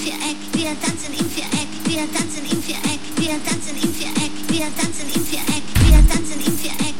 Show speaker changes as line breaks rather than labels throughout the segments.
Viereck, wir tanzen im Viereck, wir tanzen im Viereck, wir tanzen im Viereck, wir tanzen im Viereck, wir tanzen im Viereck.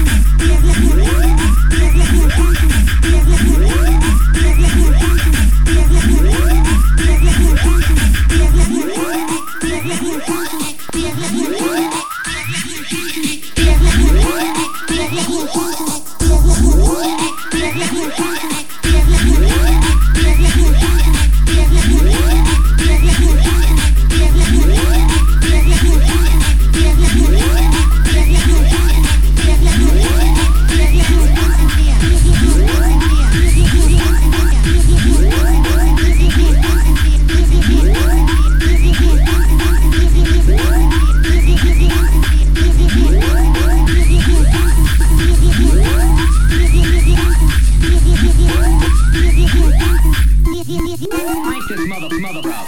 mother mother up.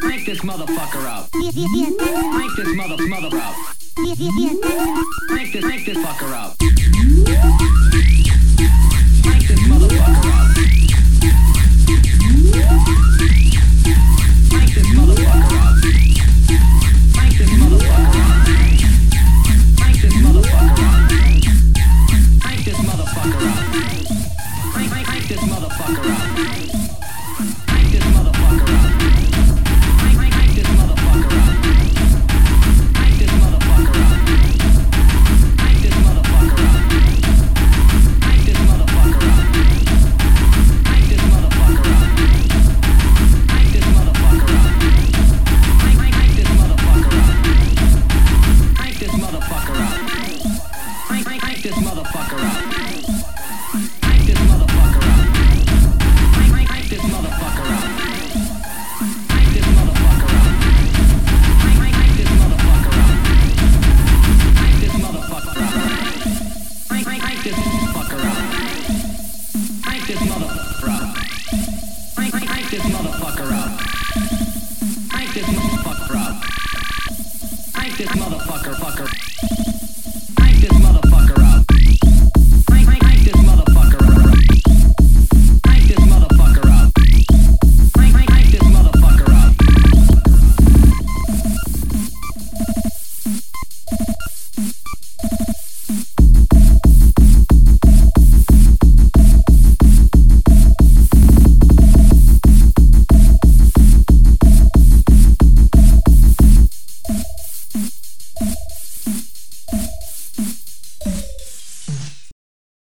Crank this motherfucker up. Crank this mother mother up. Crank this crank this fucker up. Crank this motherfucker up. Crank this motherfucker up. Crank this motherfucker up. Crank this motherfucker up. Crank this motherfucker up. Crank this motherfucker up. Hang this motherfucker up.